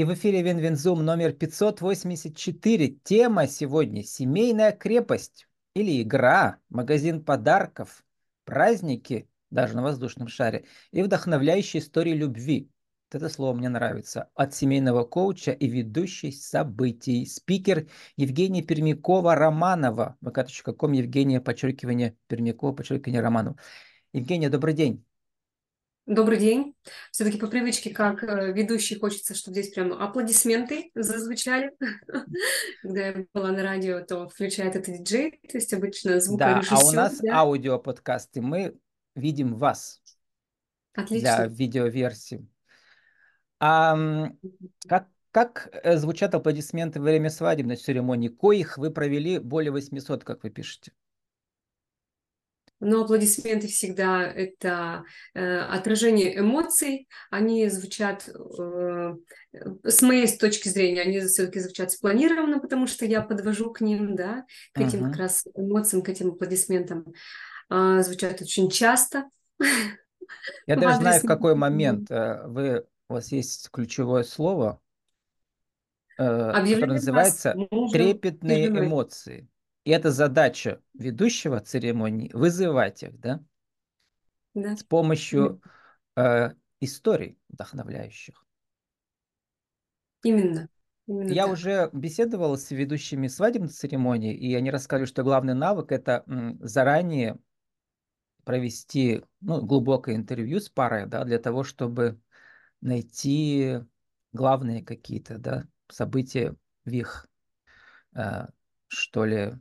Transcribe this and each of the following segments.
И в эфире Win-Win Zoom номер 584. Тема сегодня «Семейная крепость» или «Игра», «Магазин подарков», «Праздники», даже на воздушном шаре, и вдохновляющие истории любви. Вот это слово мне нравится. От семейного коуча и ведущей событий. Спикер Евгения Пермякова-Романова. vk.com Евгения, подчеркивание Пермякова, подчеркивание Романова. Евгения, добрый день. Добрый день. Все-таки по привычке, как э, ведущий, хочется, чтобы здесь прям аплодисменты зазвучали. Когда я была на радио, то включает это диджей, то есть обычно звукорежиссер. Да, а у нас да? аудиоподкасты, мы видим вас. Отлично. Для видеоверсии. А как, как э, звучат аплодисменты во время свадебной церемонии? Коих вы провели более 800, как вы пишете? Но аплодисменты всегда это э, отражение эмоций, они звучат, э, с моей точки зрения, они все-таки звучат спланированно, потому что я подвожу к ним, да, к этим uh-huh. как раз эмоциям, к этим аплодисментам, э, звучат очень часто. Я даже знаю, в какой момент э, вы, у вас есть ключевое слово, э, которое называется «трепетные эмоции». И это задача ведущего церемонии вызывать их, да? Да. С помощью э, историй вдохновляющих. Именно. Именно Я так. уже беседовал с ведущими свадебной церемонии, и они рассказали, что главный навык это заранее провести ну, глубокое интервью с парой, да, для того, чтобы найти главные какие-то да, события в их, э, что ли,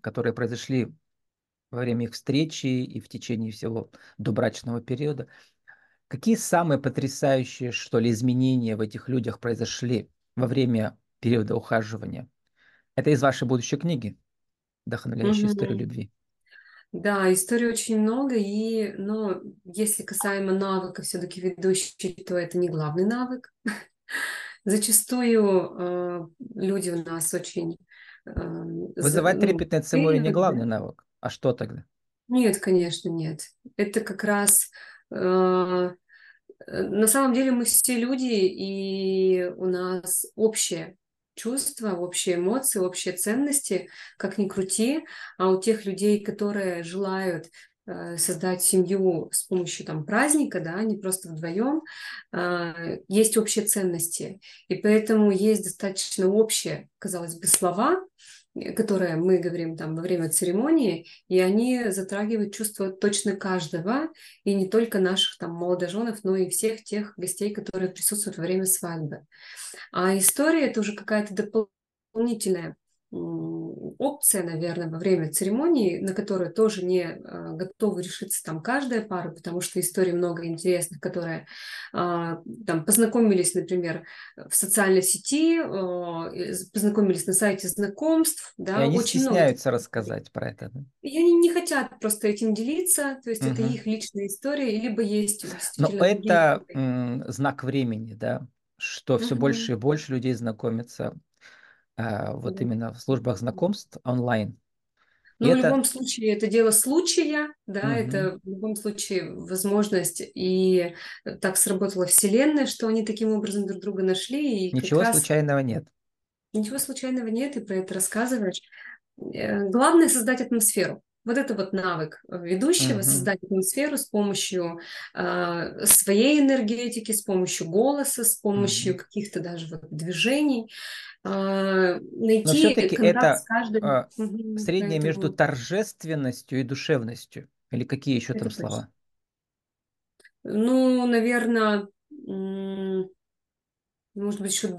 которые произошли во время их встречи и в течение всего добрачного периода. Какие самые потрясающие, что ли, изменения в этих людях произошли во время периода ухаживания? Это из вашей будущей книги «Вдохновляющая mm-hmm. история любви». Да, историй очень много, и, но если касаемо навыка все-таки ведущий, то это не главный навык. Зачастую э, люди у нас очень Эм, Вызывать ну, трепетное циморе не главный навык. А что тогда? Нет, конечно, нет. Это как раз... Э, на самом деле мы все люди, и у нас общее чувства, общие эмоции, общие ценности, как ни крути, а у тех людей, которые желают Э, создать семью с помощью там праздника, да, не просто вдвоем, а, есть общие ценности, и поэтому есть достаточно общие, казалось бы, слова, э, которые мы говорим там во время церемонии, и они затрагивают чувства точно каждого, и не только наших там молодоженов, но и всех тех гостей, которые присутствуют во время свадьбы. А история это уже какая-то дополнительная опция, наверное, во время церемонии, на которую тоже не а, готовы решиться там каждая пара, потому что историй много интересных, которые а, там познакомились, например, в социальной сети, а, познакомились на сайте знакомств, да, и они очень стесняются много. рассказать про это. Да? И они не хотят просто этим делиться, то есть угу. это их личная история, либо есть Но это знак времени, да, что все угу. больше и больше людей знакомятся вот именно в службах знакомств онлайн. Ну, в это... любом случае, это дело случая, да, угу. это в любом случае возможность, и так сработала Вселенная, что они таким образом друг друга нашли. И Ничего раз... случайного нет. Ничего случайного нет, и про это рассказываешь. Э, главное создать атмосферу. Вот это вот навык ведущего, uh создать атмосферу с помощью э, своей энергетики, с помощью голоса, с помощью uh каких-то даже вот движений. Э, найти Но все-таки это с каждым. Э, среднее Поэтому... между торжественностью и душевностью. Или какие еще это там точно. слова? Ну, наверное, может быть, еще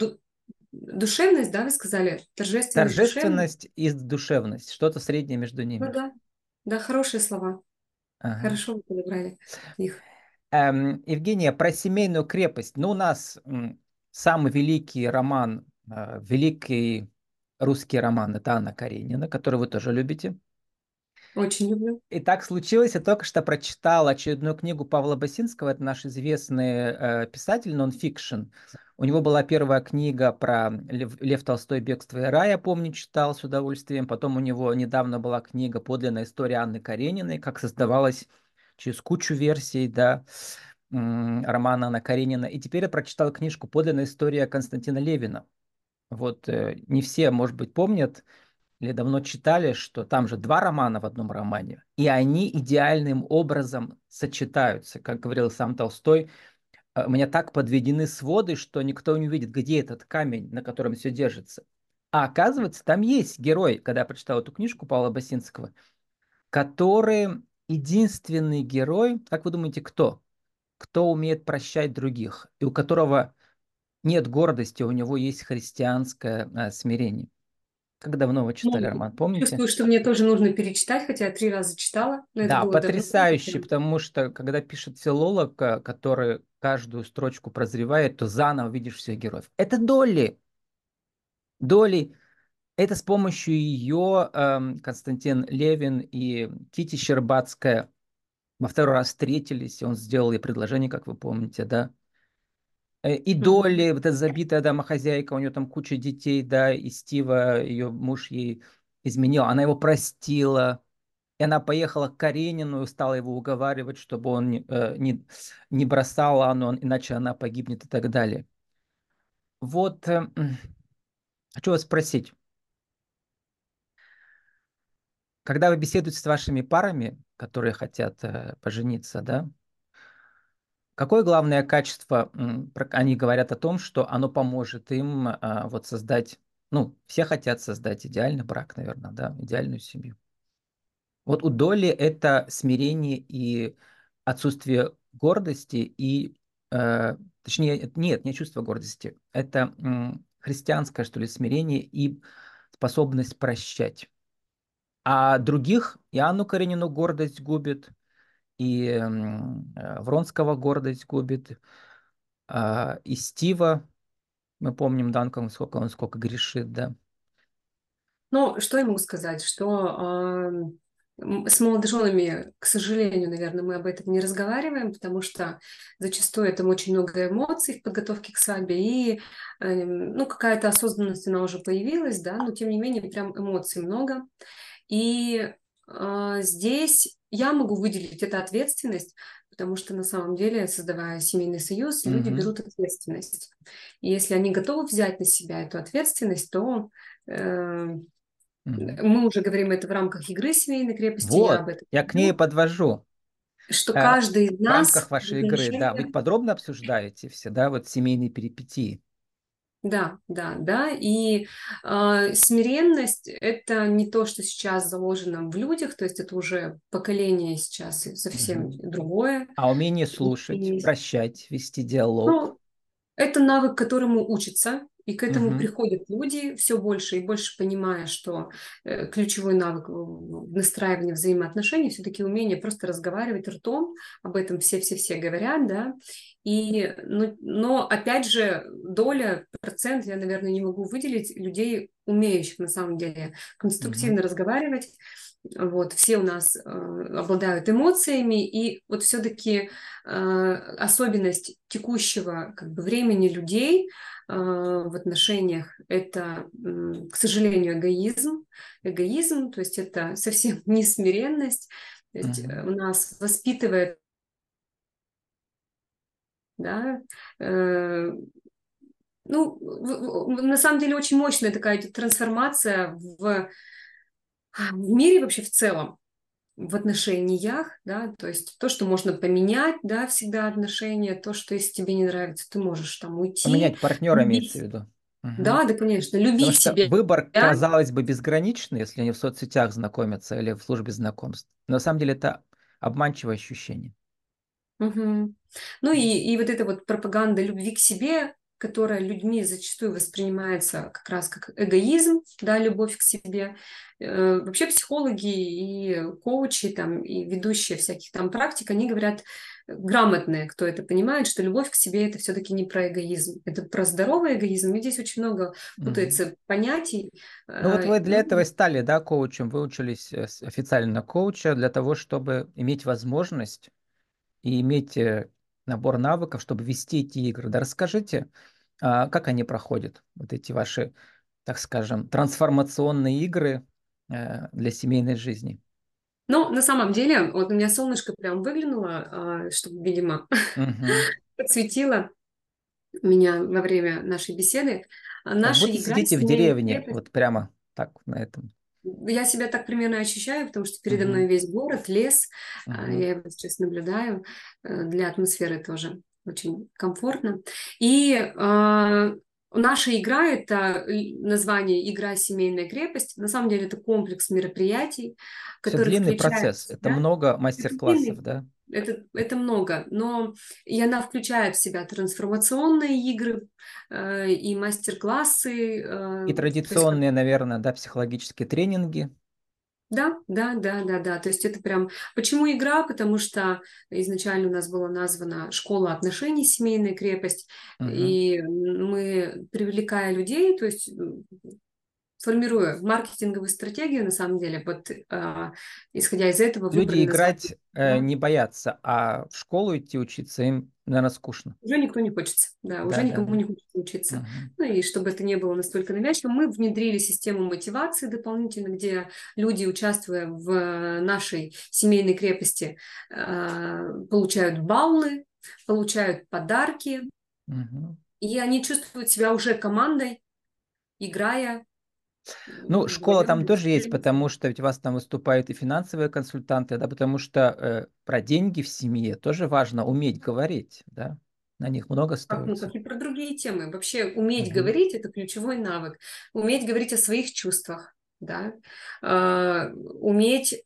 душевность, да, вы сказали? Торжественность, Торжественность и душевность. Что-то среднее между ними. Ну да, да, хорошие слова. Ага. Хорошо вы подобрали их. Эм, Евгения, про семейную крепость. Ну, у нас самый великий роман, великий русский роман, это Анна Каренина, который вы тоже любите. Очень люблю. И так случилось, я только что прочитал очередную книгу Павла Басинского, это наш известный э, писатель, нон-фикшн. У него была первая книга про Лев, Лев Толстой «Бегство и рай», я помню, читал с удовольствием. Потом у него недавно была книга «Подлинная история Анны Карениной», как создавалась через кучу версий, да. романа Анна Каренина. И теперь я прочитал книжку «Подлинная история Константина Левина». Вот э, не все, может быть, помнят или давно читали, что там же два романа в одном романе, и они идеальным образом сочетаются. Как говорил сам Толстой, «Э, у меня так подведены своды, что никто не увидит, где этот камень, на котором все держится. А оказывается, там есть герой, когда я прочитал эту книжку Павла Басинского, который единственный герой, как вы думаете, кто? Кто умеет прощать других, и у которого нет гордости, у него есть христианское а, смирение. Как давно вы читали ну, роман, помните? Чувствую, что мне тоже нужно перечитать, хотя я три раза читала. Но да, потрясающе, давно. потому что когда пишет филолог, э, который каждую строчку прозревает, то заново видишь всех героев. Это Долли. Долли. Это с помощью ее э, Константин Левин и Кити Щербацкая во второй раз встретились, и он сделал ей предложение, как вы помните, да, и Долли, вот эта забитая домохозяйка, у нее там куча детей, да, и Стива, ее муж ей изменил, она его простила, и она поехала к Каренину и стала его уговаривать, чтобы он не, э, не, не бросал Анну, иначе она погибнет и так далее. Вот, э, хочу вас спросить. Когда вы беседуете с вашими парами, которые хотят пожениться, да, Какое главное качество, они говорят о том, что оно поможет им а, вот создать, ну, все хотят создать идеальный брак, наверное, да, идеальную семью. Вот у Доли это смирение и отсутствие гордости и, э, точнее, нет, не чувство гордости, это христианское, что ли, смирение и способность прощать. А других Иоанну Каренину гордость губит – и э, Вронского гордость губит, а, и Стива, мы помним Данком, сколько он сколько грешит, да. Ну, что я могу сказать, что э, с молодоженами, к сожалению, наверное, мы об этом не разговариваем, потому что зачастую это очень много эмоций в подготовке к свадьбе, и э, ну, какая-то осознанность, она уже появилась, да, но тем не менее прям эмоций много. И здесь я могу выделить эту ответственность, потому что на самом деле, создавая семейный союз, mm-hmm. люди берут ответственность. И если они готовы взять на себя эту ответственность, то э, mm-hmm. мы уже говорим это в рамках игры семейной крепости. Вот, я, об этом я к ней подвожу. Что э, каждый из нас... В рамках вашей игры, да, вы подробно обсуждаете все, да, вот семейные перипетии. Да, да, да. И э, смиренность это не то, что сейчас заложено в людях, то есть это уже поколение сейчас совсем угу. другое. А умение слушать, и... прощать, вести диалог. Ну, это навык, которому учится, и к этому угу. приходят люди все больше и больше понимая, что э, ключевой навык в настраивании взаимоотношений все-таки умение просто разговаривать ртом, об этом все-все-все говорят, да, и, ну, но опять же доля, процент, я, наверное, не могу выделить людей, умеющих на самом деле конструктивно угу. разговаривать, вот, все у нас э, обладают эмоциями, и вот все-таки э, особенность текущего как бы, времени людей э, в отношениях – это, э, к сожалению, эгоизм. Эгоизм, то есть это совсем не смиренность. То есть mm-hmm. у нас воспитывает да, э, ну, в, в, на самом деле очень мощная такая трансформация в в мире вообще в целом, в отношениях, да, то есть то, что можно поменять, да, всегда отношения, то, что если тебе не нравится, ты можешь там уйти. Поменять партнера любить. имеется в виду. Угу. Да, да, конечно, любить себя. Выбор, да? казалось бы, безграничный, если они в соцсетях знакомятся или в службе знакомств. Но на самом деле это обманчивое ощущение. Угу. Ну и, и вот эта вот пропаганда любви к себе, которая людьми зачастую воспринимается как раз как эгоизм, да, любовь к себе. Э, вообще психологи и коучи, там, и ведущие всяких там практик, они говорят, грамотные, кто это понимает, что любовь к себе это все-таки не про эгоизм, это про здоровый эгоизм. И здесь очень много путается mm-hmm. понятий. Ну вот вы для этого и стали, да, коучем, вы учились э, официально коуча для того, чтобы иметь возможность и иметь э, набор навыков, чтобы вести эти игры. Да расскажите, а, как они проходят, вот эти ваши, так скажем, трансформационные игры э, для семейной жизни. Но на самом деле, вот у меня солнышко прям выглянуло, а, чтобы, видимо, Мгм. подсветило меня во время нашей беседы. А Как Наша будто игра сидите в «Семейная деревне, крепость» вот прямо так на этом. Я себя так примерно ощущаю, потому что передо мной весь город, лес, а, я его сейчас наблюдаю, э, для атмосферы тоже очень комфортно. И а, наша игра– это название «Игра «Семейная крепость». На самом деле это комплекс мероприятий, который длинный включает процесс. Это себя много это мастер-классов, да? Это, это много, но и она включает в себя трансформационные игры э, и мастер-классы. э, И то есть традиционные, наверное, да, психологические тренинги. Да, да, да, да, да. То есть это прям... Почему игра? Потому что изначально у нас была названа «Школа отношений. Семейная крепость». Мгм. И мы, привлекая людей, то есть м, формируя маркетинговую стратегию, на самом деле, вот а, исходя из этого Люди играть э, Да. не боятся, а в школу идти учиться им, наверное, скучно. Уже никто не хочется, да, уже Да, да, никому да. не хочется учиться. Мгм. Ну и чтобы это не было настолько навязчивым, мы внедрили систему мотивации дополнительно, где люди, участвуя в нашей семейной крепости, а, получают баллы, получают подарки, Мгм. и они чувствуют себя уже командой, играя. Ну, школа там тоже есть, потому что ведь у вас там выступают и финансовые консультанты, да, потому что э, про деньги в семье тоже важно уметь говорить, да, на них много Как, ну, как и про другие темы. Вообще уметь Мгм. говорить– это ключевой навык. Уметь говорить о своих чувствах, да. А, уметь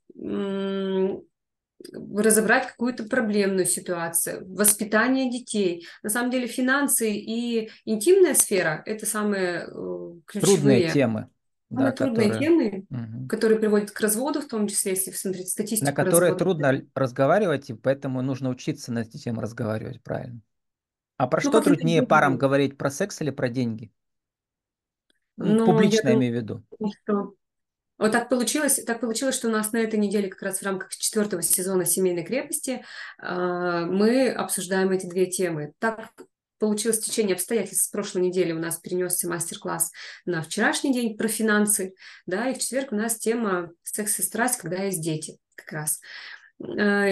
разобрать какую-то проблемную ситуацию, воспитание детей. На самом деле финансы и интимная сфера– это самые э, Трудные ключевые, темы, да, самые трудные которые, темы, Мгм. которые приводят к разводу, в том числе, если смотреть на статистику которые разводов. трудно разговаривать, и поэтому нужно учиться на эти темы разговаривать, правильно. А про Ну, что труднее парам виды. говорить, про секс или про деньги? Ну, Но я публично думаю, имею в виду. что Вот так получилось, так получилось, что у нас на этой неделе, как раз в рамках четвертого сезона «Семейной крепости», а, мы обсуждаем эти две темы. Так получилось в течение обстоятельств. С прошлой недели у нас перенесся мастер-класс на вчерашний день про финансы, да, и в четверг у нас тема «Секс и страсть, когда есть дети» как раз. Э,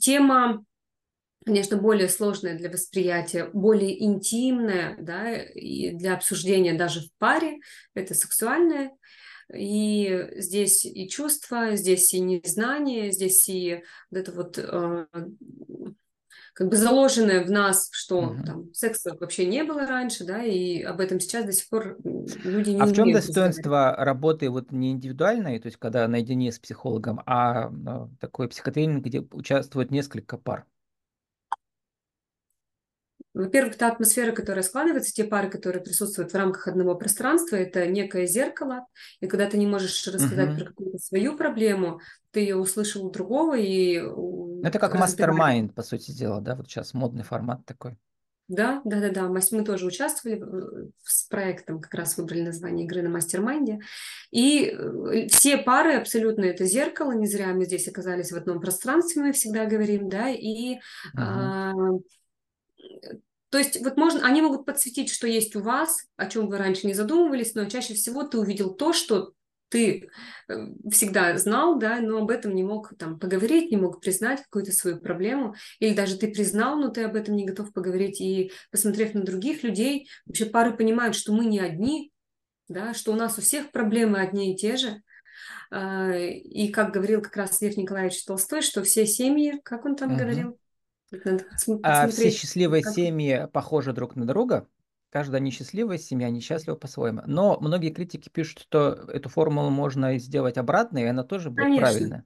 Тема конечно, более сложная для восприятия, более интимная, да, и для обсуждения даже в паре, это сексуальное. И здесь и чувства, здесь и незнание, здесь и вот это вот э, как бы заложенное в нас, что Мгм. там секса вообще не было раньше, да, и об этом сейчас до сих пор люди не А в чем достоинство работы вот не индивидуальной, то есть когда наедине с психологом, а э, такой психотренинг, где участвует несколько пар? Во-первых, та атмосфера, которая складывается, те пары, которые присутствуют в рамках одного пространства, это некое зеркало. И когда ты не можешь рассказать Мгм. про какую-то свою проблему, ты ее услышал у другого и Это как mastermind, по сути дела, да, вот сейчас модный формат такой. Да, да, да, да. Мы тоже участвовали в- с проектом, как раз выбрали название игры на mastermind е. И э, все пары абсолютно это зеркало, не зря мы здесь оказались в одном пространстве, мы всегда говорим, да, и Мгм. а, то есть вот можно, они могут подсветить, что есть у вас, о чем вы раньше не задумывались, но чаще всего ты увидел то, что ты э, всегда знал, да, но об этом не мог там поговорить, не мог признать какую-то свою проблему, или даже ты признал, но ты об этом не готов поговорить, и посмотрев на других людей, вообще пары понимают, что мы не одни, да, что у нас у всех проблемы одни и те же, А, и как говорил как раз Лев Николаевич Толстой, что все семьи, как он там Мгм. говорил, А все счастливые как- семьи похожи друг на друга. Каждая несчастливая семья несчастлива по-своему. Но многие критики пишут, что эту формулу можно сделать обратной, и она тоже будет Конечно. правильная.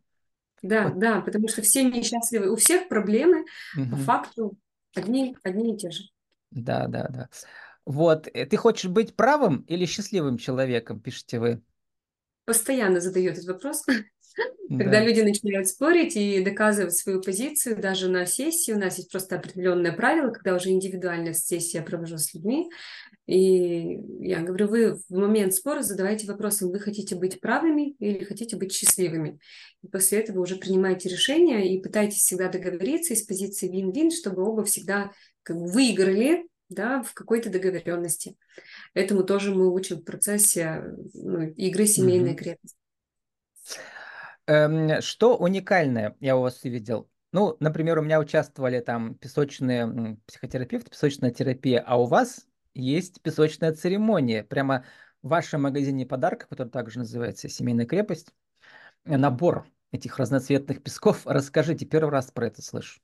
Да, Вот. да, потому что все несчастливы. У всех проблемы по Мгм. факту одни, одни и те же. Да, да, да. Вот, э, ты хочешь быть правым или счастливым человеком, пишете вы. Постоянно задаю этот вопрос, когда Да. люди начинают спорить и доказывать свою позицию, даже на сессии. У нас есть просто определенное правило, когда уже индивидуальная сессия я провожу с людьми. И я говорю, вы в момент спора задавайте вопросом, вы хотите быть правыми или хотите быть счастливыми. И после этого уже принимаете решение и пытаетесь всегда договориться из позиции вин-вин, чтобы оба всегда как бы выиграли да, в какой-то договоренности. Этому тоже мы учим в процессе ну, игры «Семейная Мгм. крепость». Эм, что уникальное я у вас увидел? Ну, например, у меня участвовали там песочные психотерапевты, песочная терапия, а у вас есть песочная церемония. Прямо в вашем магазине подарков, который также называется «Семейная крепость», набор этих разноцветных песков. Расскажите, первый раз про это слышу.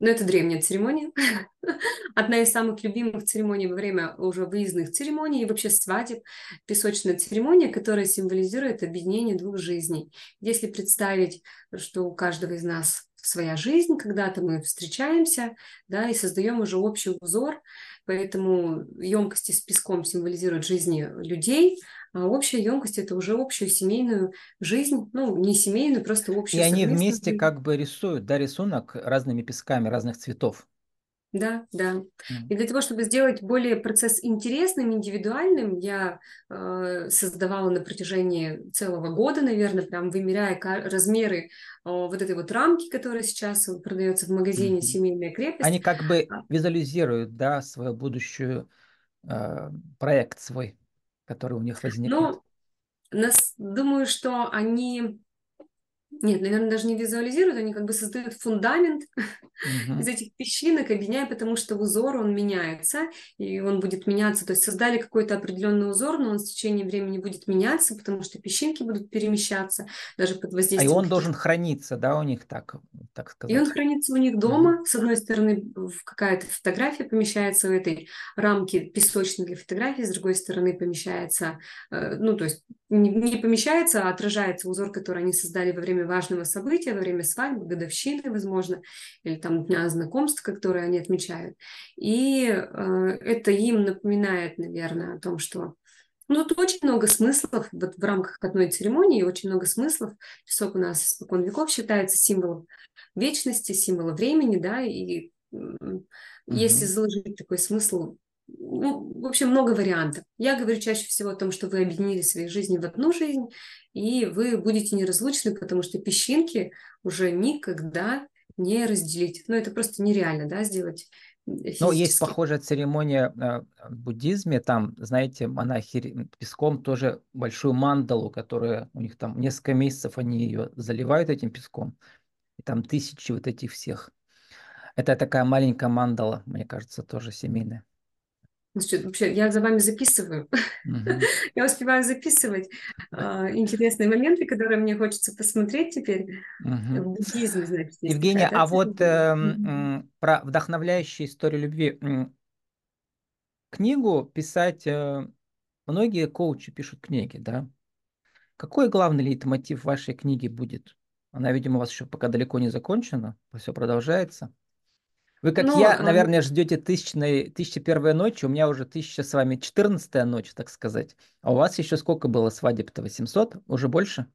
Но это древняя церемония. Одна из самых любимых церемоний во время уже выездных церемоний и вообще свадеб. Песочная церемония, которая символизирует объединение двух жизней. Если представить, что у каждого из нас своя жизнь, когда-то мы встречаемся, да, и создаем уже общий узор, поэтому емкости с песком символизируют жизни людей, а общая емкость это уже общую семейную жизнь, ну, не семейную, просто общую. И они вместе как бы рисуют, да, рисунок разными песками разных цветов. Да, да. И для того, чтобы сделать более процесс интересным, индивидуальным, я э, создавала на протяжении целого года, наверное, прям вымеряя размеры э, вот этой вот рамки, которая сейчас продается в магазине mm-hmm. «Семейная крепость». Они как бы а визуализируют, да, свою будущую э, проект свой, который у них возникнет. Ну, нас, думаю, что они нет, наверное, даже не визуализируют, они как бы создают фундамент uh-huh. из этих песчинок, объединяя, потому что узор, он меняется, и он будет меняться. То есть создали какой-то определенный узор, но он с течением времени будет меняться, потому что песчинки будут перемещаться даже под воздействием. А и он должен храниться, да, у них так, так сказать? И он хранится у них дома. Uh-huh. С одной стороны, какая-то фотография помещается в этой рамке песочной для фотографии, с другой стороны, помещается, э, ну, то есть не помещается, а отражается узор, который они создали во время важного события, во время свадьбы, годовщины, возможно, или там дня знакомств, которые они отмечают. И э, это им напоминает, наверное, о том, что ну, тут очень много смыслов вот в рамках одной церемонии, очень много смыслов. Песок у нас испокон веков считается символом вечности, символом времени, да, и mm-hmm. если заложить такой смысл ну, в общем, много вариантов. Я говорю чаще всего о том, что вы объединили свои жизни в одну жизнь, и вы будете неразлучны, потому что песчинки уже никогда не разделить. Ну, это просто нереально, да, сделать ну, есть похожая церемония э, в буддизме, там, знаете, монахи песком тоже большую мандалу, которая у них там несколько месяцев они ее заливают этим песком, и там тысячи вот этих всех. Это такая маленькая мандала, мне кажется, тоже семейная. Вообще, я за вами записываю. Uh-huh. я успеваю записывать uh, интересные моменты, которые мне хочется посмотреть теперь uh-huh. в буддизме. Значит, Евгения, такая, да, а вот э, про вдохновляющую историю любви. Книгу писать... Э, многие коучи пишут книги, да? Какой главный лейтмотив вашей книги будет? Она, видимо, у вас еще пока далеко не закончена, все продолжается. Вы, как Но, я, наверное, ждете тысячной, тысячи первой ночи, у меня уже тысяча с вами четырнадцатая ночь, так сказать. А у вас еще сколько было свадеб-то? 800? Уже больше?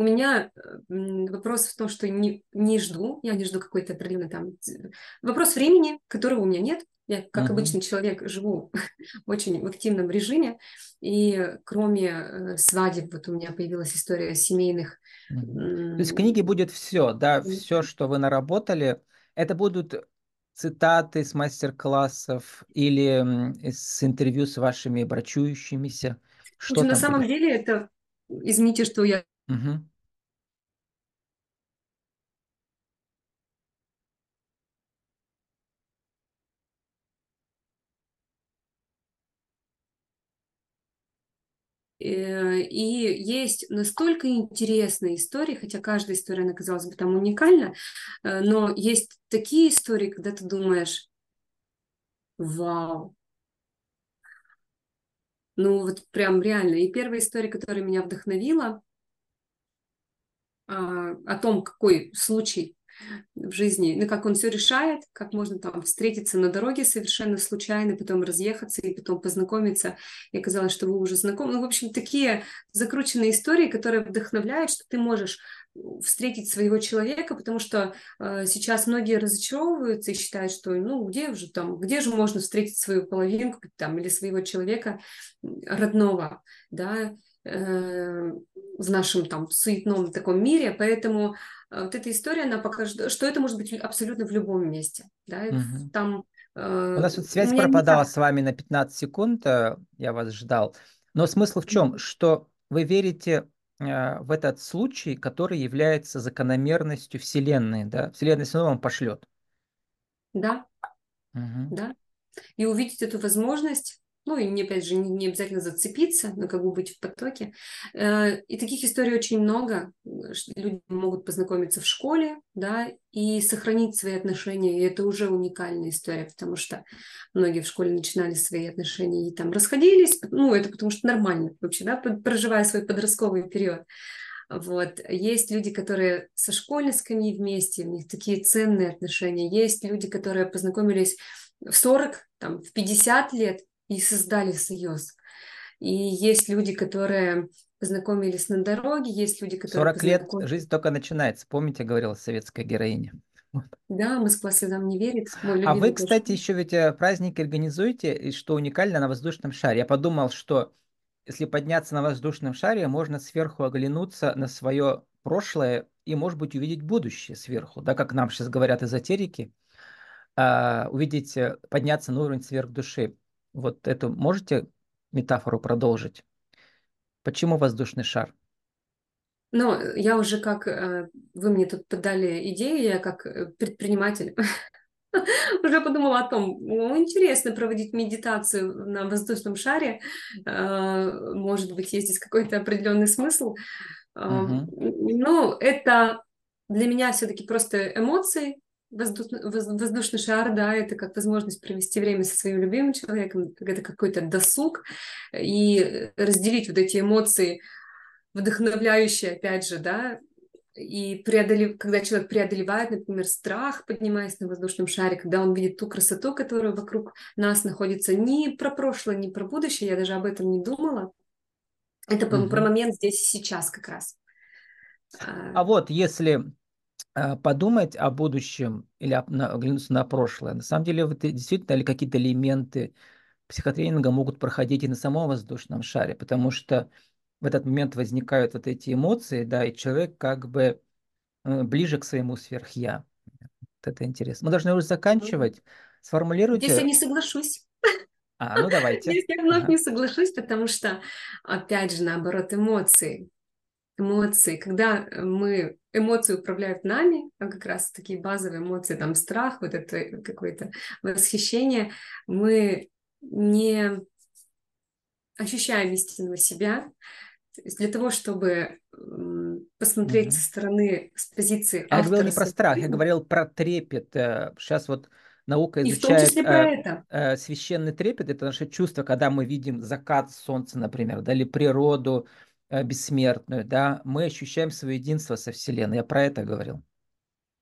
У меня вопрос в том, что не, не жду, я не жду какой-то определенный там... Вопрос времени, которого у меня нет. Я, как uh-huh. обычный человек, живу очень в активном режиме. И кроме э, свадеб, вот у меня появилась история семейных. Uh-huh. То есть в книге будет все, да, все, что вы наработали. Это будут цитаты с мастер-классов или с интервью с вашими брачующимися? Что на самом будет? деле это, извините, что я Угу. Э, и есть настолько интересные истории, хотя каждая история, она, казалось бы, там уникальна, э, но есть такие истории, когда ты думаешь, вау, ну вот прям реально. И первая история, которая меня вдохновила, о том, какой случай в жизни, ну, как он все решает, как можно там встретиться на дороге совершенно случайно, потом разъехаться и потом познакомиться. И оказалось, что вы уже знакомы. Ну, в общем, такие закрученные истории, которые вдохновляют, что ты можешь встретить своего человека, потому что э, сейчас многие разочаровываются и считают, что ну где же там, где же можно встретить свою половинку там или своего человека родного, да, э, в нашем там суетном таком мире, поэтому Э, вот эта история, она покажет, что это может быть абсолютно в любом месте. Да? Угу. Там, э, У нас вот связь пропадала так... с вами на 15 секунд, э, я вас ждал. Но смысл в чем? Что вы верите э, в этот случай, который является закономерностью Вселенной, да? Вселенная все равно вам пошлет. Да, Угу. да. И увидеть эту возможность, ну и не, опять же, не, не обязательно зацепиться, но как бы быть в потоке. Э, И таких историй очень много. Ш- Люди могут познакомиться в школе, да, и сохранить свои отношения, и это уже уникальная история, потому что многие в школе начинали свои отношения и там расходились, ну, это потому что нормально вообще, да, проживая свой подростковый период. Вот. Есть люди, которые со школьниками вместе, у них такие ценные отношения. Есть люди, которые познакомились в 40, там, в 50 лет и создали союз. И есть люди, которые познакомились на дороге, есть люди, которые 40 лет познакомились... жизнь только начинается. Помните, говорила советская героиня. Вот. Да, Москва слезам не верит. А вы, любимый кстати, тоже. еще ведь э, праздники организуете, и что уникально на воздушном шаре. Я подумал, что если подняться на воздушном шаре, можно сверху оглянуться на свое прошлое и, может быть, увидеть будущее сверху, да, как нам сейчас говорят эзотерики, а, увидеть, э, подняться на уровень сверхдуши. Вот эту можете метафору продолжить? Почему воздушный шар? Но я уже как... э, Вы мне тут подали идею, я как э, предприниматель уже подумала о том, ну, интересно проводить медитацию на воздушном шаре. Э, Может быть, есть здесь какой-то определенный смысл. Мгм. Ну, это для меня все-таки просто эмоции. Воздушный, воз- воздушный шар, да, это как возможность провести время со своим любимым человеком, это какой-то досуг, и разделить вот эти эмоции, вдохновляющие, опять же, да, и преодолев... когда человек преодолевает, например, страх, поднимаясь на воздушном шаре, когда он видит ту красоту, которая вокруг нас находится, не про прошлое, не про будущее, я даже об этом не думала. Это про, про момент здесь и сейчас как раз. А, А вот если подумать о будущем или оглянуться на прошлое, на самом деле и действительно ли какие-то элементы психотренинга могут проходить и на самом воздушном шаре, потому что в этот момент возникают вот эти эмоции, да, и человек как бы э, ближе к своему сверхя. Вот это интересно. Мы должны уже заканчивать. Здесь я Сформулируйте. не соглашусь. А, ну давайте. Здесь я вновь Ага. не соглашусь, потому что, опять же, наоборот, эмоции. Эмоции. Когда мы... Эмоции управляют нами, а как раз такие базовые эмоции, там страх, вот это какое-то восхищение, мы не ощущаем истинного себя. То есть для того, чтобы посмотреть со Мгм. стороны, с позиции А я говорил автора не про страх, я говорил про трепет. Сейчас вот наука и изучает про э, э, священный трепет. Это наше чувство, когда мы видим закат солнца, например, да, или природу э, бессмертную, да, мы ощущаем свое единство со Вселенной. Я про это говорил.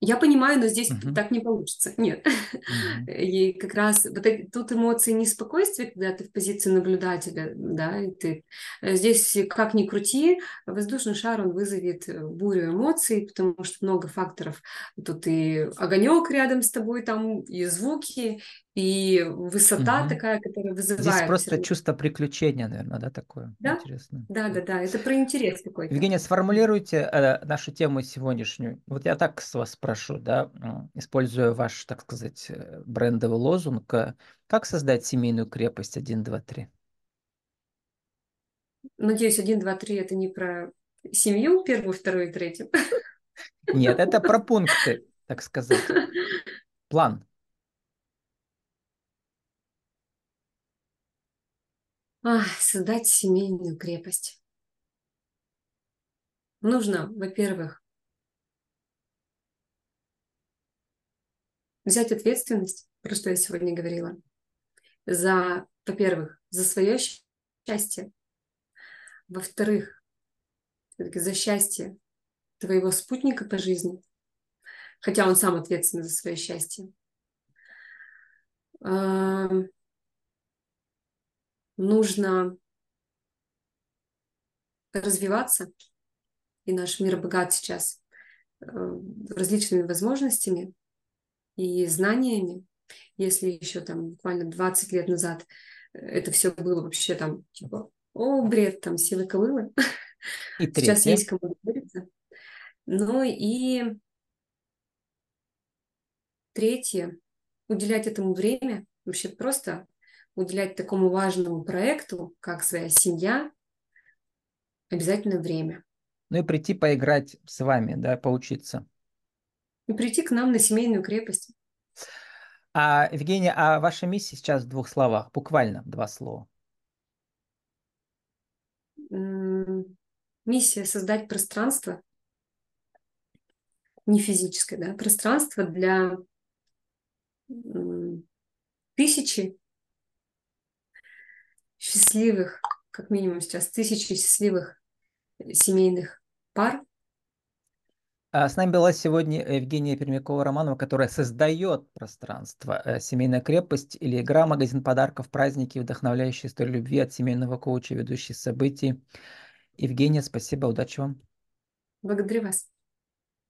Я понимаю, но здесь Мгм. так не получится. Нет. Мгм. И как раз вот тут эмоции неспокойствия, когда ты в позиции наблюдателя, да, и ты э, здесь как ни крути, воздушный шар, он вызовет э, бурю эмоций, потому что много факторов. Тут и огонек рядом с тобой, там и звуки, и высота Мгм. такая, которая Здесь вызывает. всё просто чувство приключения, наверное, да, такое Да, интересное. да, да, да, это про интерес какой-то. Евгения, сформулируйте э, нашу тему сегодняшнюю. Вот я так с вас спрошу, да, м, используя ваш, так сказать, э, брендовый лозунг, э, как создать семейную крепость 1, 2, 3? Надеюсь, один, два, три это не про семью, первую, вторую и третью. Нет, это про пункты, так сказать. План. Ах, создать семейную крепость. Нужно, во-первых, взять ответственность, про что я сегодня говорила, за, во-первых, за свое счастье, во-вторых, за счастье твоего спутника по жизни, хотя он сам ответственен за свое счастье. Нужно развиваться, и наш мир богат сейчас э, различными возможностями и знаниями. Если еще там буквально 20 лет назад э, это все было вообще там типа, о, бред, там силы колылы. И Сейчас есть кому довериться. Ну и третье, уделять этому время, вообще просто уделять такому важному проекту, как своя семья, обязательно время. Ну и прийти поиграть с вами, да, поучиться. И прийти к нам на семейную крепость. А, Евгения, а ваша миссия сейчас в двух словах, буквально два слова. Миссия создать пространство, не физическое, да, пространство для тысячи счастливых, как минимум сейчас, тысячи счастливых семейных пар. А с нами была сегодня Евгения Пермякова-Романова, которая создает пространство э, «Семейная крепость» или игра «Магазин подарков. Праздники. Вдохновляющие историю любви» от семейного коуча, ведущий событий. Евгения, спасибо, удачи вам. Благодарю вас.